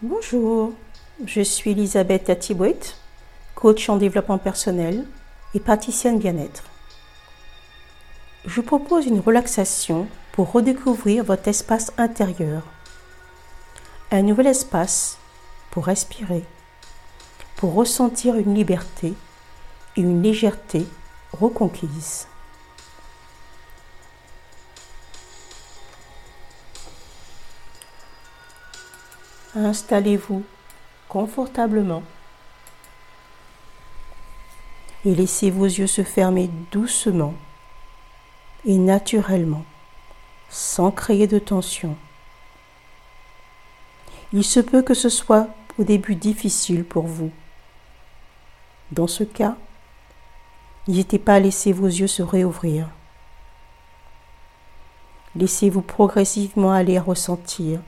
Bonjour, je suis Elisabeth Atibouet, coach en développement personnel et praticienne bien-être. Je vous propose une relaxation pour redécouvrir votre espace intérieur. Un nouvel espace pour respirer, pour ressentir une liberté et une légèreté reconquise. Installez-vous confortablement et laissez vos yeux se fermer doucement et naturellement, sans créer de tension. Il se peut que ce soit au début difficile pour vous. Dans ce cas, n'hésitez pas à laisser vos yeux se réouvrir. Laissez-vous progressivement aller ressentir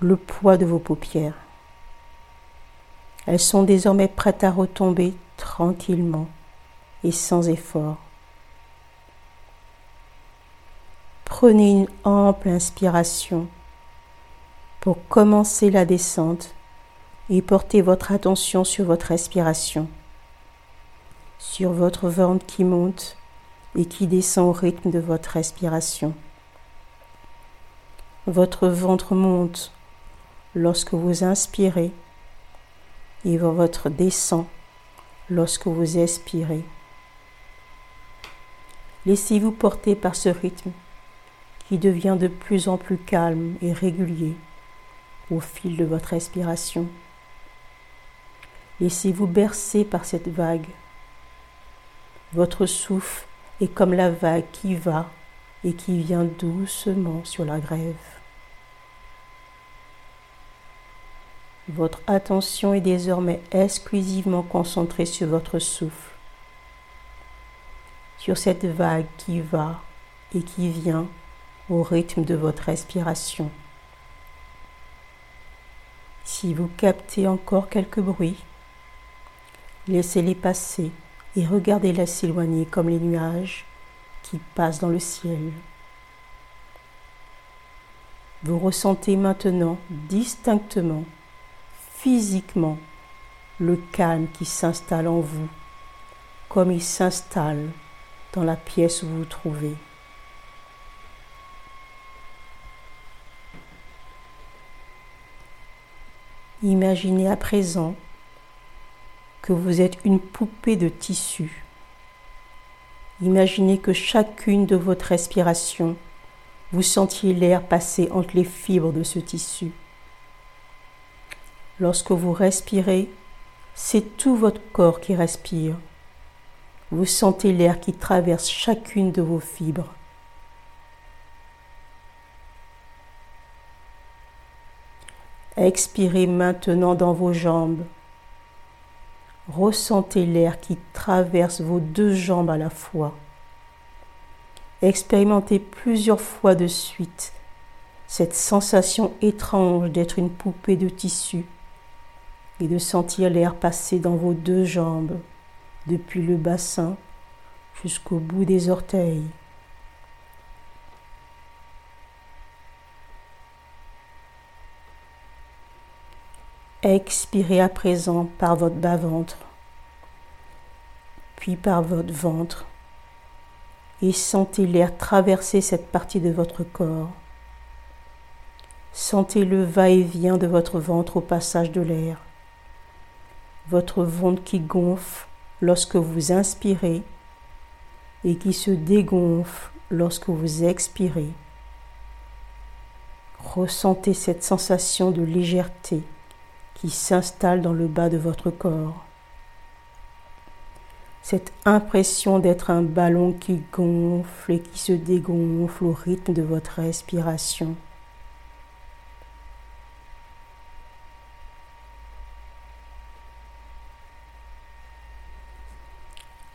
le poids de vos paupières. Elles sont désormais prêtes à retomber tranquillement et sans effort. Prenez une ample inspiration pour commencer la descente et portez votre attention sur votre respiration, sur votre ventre qui monte et qui descend au rythme de votre respiration. Votre ventre monte lorsque vous inspirez et votre descend lorsque vous expirez. Laissez-vous porter par ce rythme qui devient de plus en plus calme et régulier au fil de votre respiration. Laissez-vous bercer par cette vague. Votre souffle est comme la vague qui va et qui vient doucement sur la grève. Votre attention est désormais exclusivement concentrée sur votre souffle, sur cette vague qui va et qui vient au rythme de votre respiration. Si vous captez encore quelques bruits, laissez-les passer et regardez-les s'éloigner comme les nuages qui passent dans le ciel. Vous ressentez maintenant distinctement physiquement le calme qui s'installe en vous, comme il s'installe dans la pièce où vous trouvez. Imaginez à présent que vous êtes une poupée de tissu. Imaginez que chacune de votre respiration, vous sentiez l'air passer entre les fibres de ce tissu. Lorsque vous respirez, c'est tout votre corps qui respire. Vous sentez l'air qui traverse chacune de vos fibres. Expirez maintenant dans vos jambes. Ressentez l'air qui traverse vos deux jambes à la fois. Expérimentez plusieurs fois de suite cette sensation étrange d'être une poupée de tissu et de sentir l'air passer dans vos deux jambes, depuis le bassin jusqu'au bout des orteils. Expirez à présent par votre bas-ventre, puis par votre ventre, et sentez l'air traverser cette partie de votre corps. Sentez le va-et-vient de votre ventre au passage de l'air votre ventre qui gonfle lorsque vous inspirez et qui se dégonfle lorsque vous expirez. Ressentez cette sensation de légèreté qui s'installe dans le bas de votre corps. Cette impression d'être un ballon qui gonfle et qui se dégonfle au rythme de votre respiration.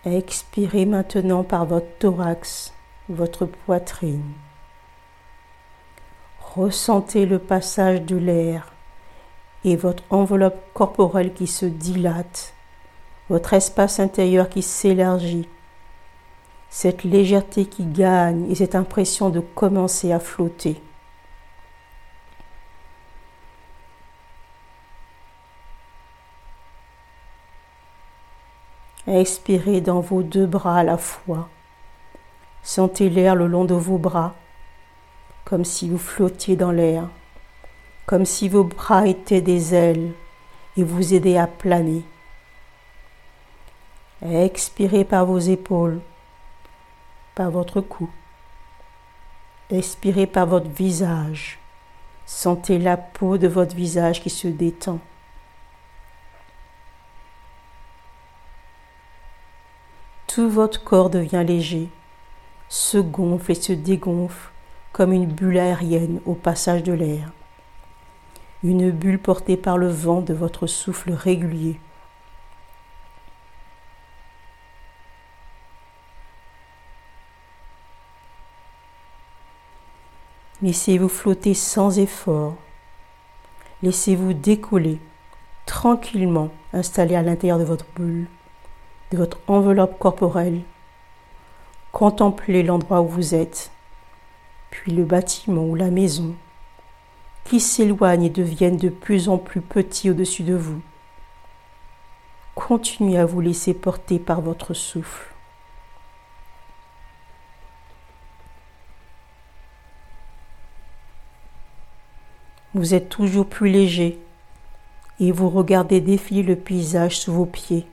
Expirez maintenant par votre thorax, votre poitrine. Ressentez le passage de l'air et votre enveloppe corporelle qui se dilate, votre espace intérieur qui s'élargit, cette légèreté qui gagne et cette impression de commencer à flotter. Expirez dans vos deux bras à la fois. Sentez l'air le long de vos bras, comme si vous flottiez dans l'air, comme si vos bras étaient des ailes et vous aidaient à planer. Expirez par vos épaules, par votre cou. Expirez par votre visage. Sentez la peau de votre visage qui se détend. Tout votre corps devient léger, se gonfle et se dégonfle comme une bulle aérienne au passage de l'air. Une bulle portée par le vent de votre souffle régulier. Laissez-vous flotter sans effort. Laissez-vous décoller tranquillement installé à l'intérieur de votre bulle, de votre enveloppe corporelle. Contemplez l'endroit où vous êtes, puis le bâtiment ou la maison qui s'éloignent et deviennent de plus en plus petits au-dessus de vous. Continuez à vous laisser porter par votre souffle. Vous êtes toujours plus léger et vous regardez défiler le paysage sous vos pieds.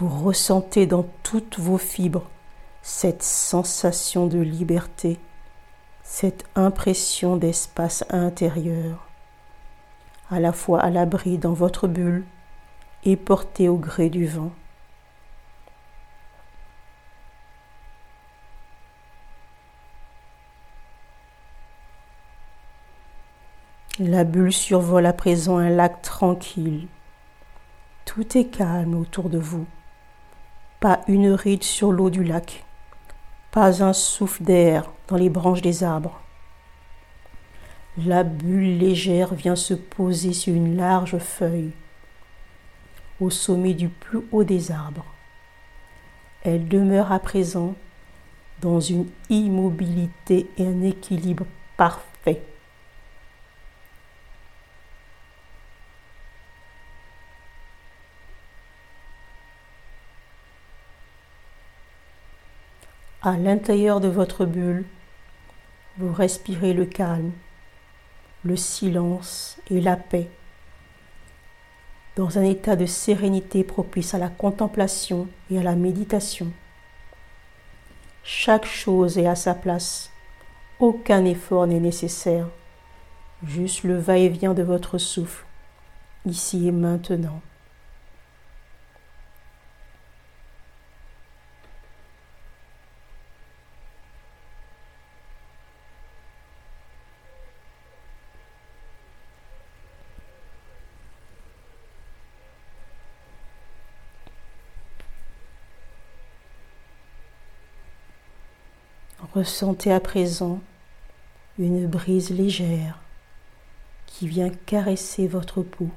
Vous ressentez dans toutes vos fibres cette sensation de liberté, cette impression d'espace intérieur, à la fois à l'abri dans votre bulle et porté au gré du vent. La bulle survole à présent un lac tranquille. Tout est calme autour de vous. Pas une ride sur l'eau du lac. Pas un souffle d'air dans les branches des arbres. La bulle légère vient se poser sur une large feuille au sommet du plus haut des arbres. Elle demeure à présent dans une immobilité et un équilibre parfait. À l'intérieur de votre bulle, vous respirez le calme, le silence et la paix, dans un état de sérénité propice à la contemplation et à la méditation. Chaque chose est à sa place, aucun effort n'est nécessaire, juste le va-et-vient de votre souffle, ici et maintenant. Ressentez à présent une brise légère qui vient caresser votre peau,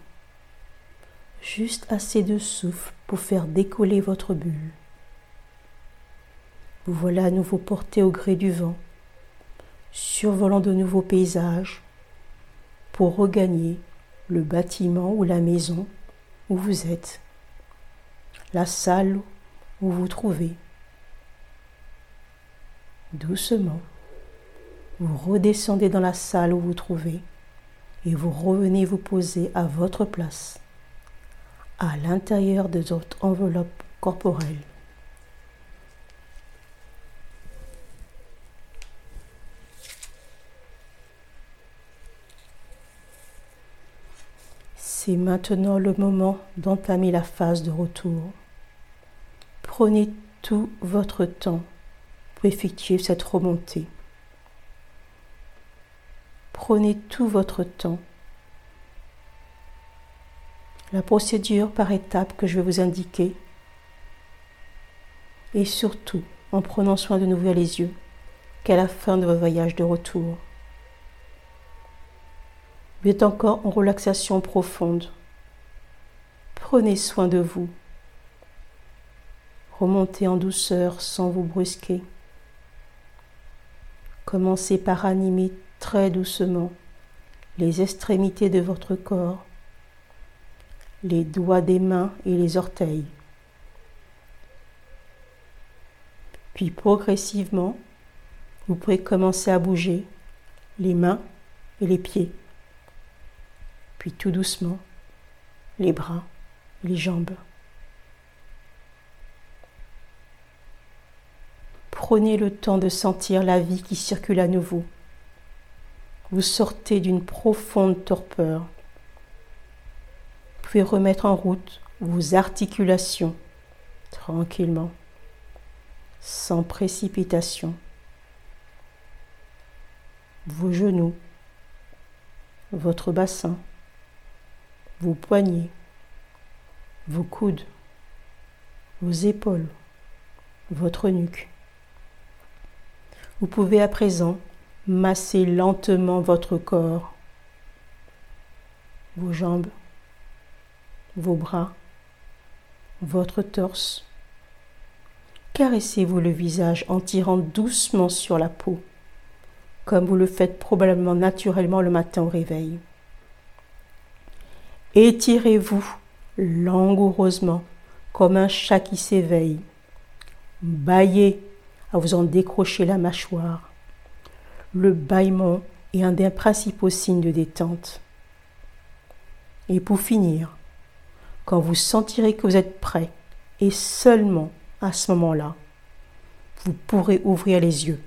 juste assez de souffle pour faire décoller votre bulle. Vous voilà à nouveau porté au gré du vent, survolant de nouveaux paysages pour regagner le bâtiment ou la maison où vous êtes, la salle où vous trouvez. Doucement, vous redescendez dans la salle où vous trouvez et vous revenez vous poser à votre place, à l'intérieur de votre enveloppe corporelle. C'est maintenant le moment d'entamer la phase de retour. Prenez tout votre temps effectuer cette remontée. Prenez tout votre temps. La procédure par étapes que je vais vous indiquer et surtout en prenant soin de nous les yeux qu'à la fin de votre voyage de retour. Vous êtes encore en relaxation profonde. Prenez soin de vous. Remontez en douceur sans vous brusquer. Commencez par animer très doucement les extrémités de votre corps, les doigts des mains et les orteils. Puis progressivement, vous pouvez commencer à bouger les mains et les pieds, puis tout doucement les bras les jambes. Prenez le temps de sentir la vie qui circule à nouveau. Vous sortez d'une profonde torpeur. Vous pouvez remettre en route vos articulations tranquillement, sans précipitation. Vos genoux, votre bassin, vos poignets, vos coudes, vos épaules, votre nuque. Vous pouvez à présent masser lentement votre corps, vos jambes, vos bras, votre torse. Caressez-vous le visage en tirant doucement sur la peau, comme vous le faites probablement naturellement le matin au réveil. Étirez-vous langoureusement comme un chat qui s'éveille. Baillez à vous en décrocher la mâchoire. Le bâillement est un des principaux signes de détente. Et pour finir, quand vous sentirez que vous êtes prêt, et seulement à ce moment-là, vous pourrez ouvrir les yeux.